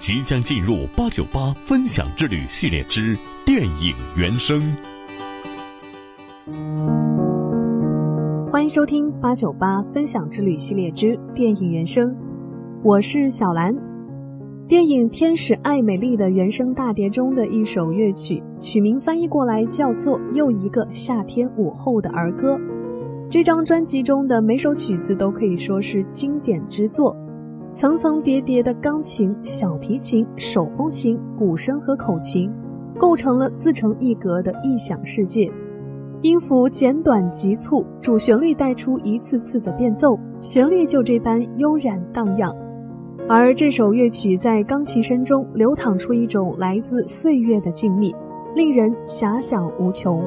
即将进入八九八分享之旅系列之电影原声，欢迎收听八九八分享之旅系列之电影原声，我是小兰。电影《天使爱美丽》的原声大碟中的一首乐曲，曲名翻译过来叫做《又一个夏天午后的儿歌》。这张专辑中的每首曲子都可以说是经典之作。层层叠叠的钢琴、小提琴、手风琴、鼓声和口琴，构成了自成一格的异想世界。音符简短急促，主旋律带出一次次的变奏，旋律就这般悠然荡漾。而这首乐曲在钢琴声中流淌出一种来自岁月的静谧，令人遐想无穷。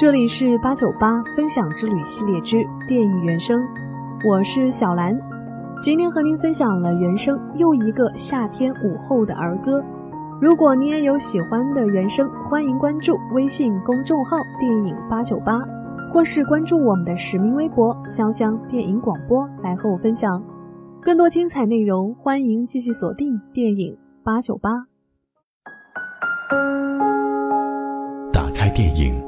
这里是八九八分享之旅系列之电影原声，我是小兰，今天和您分享了原声又一个夏天午后的儿歌。如果您也有喜欢的原声，欢迎关注微信公众号“电影八九八”，或是关注我们的实名微博“潇湘电影广播”来和我分享更多精彩内容。欢迎继续锁定电影八九八，打开电影。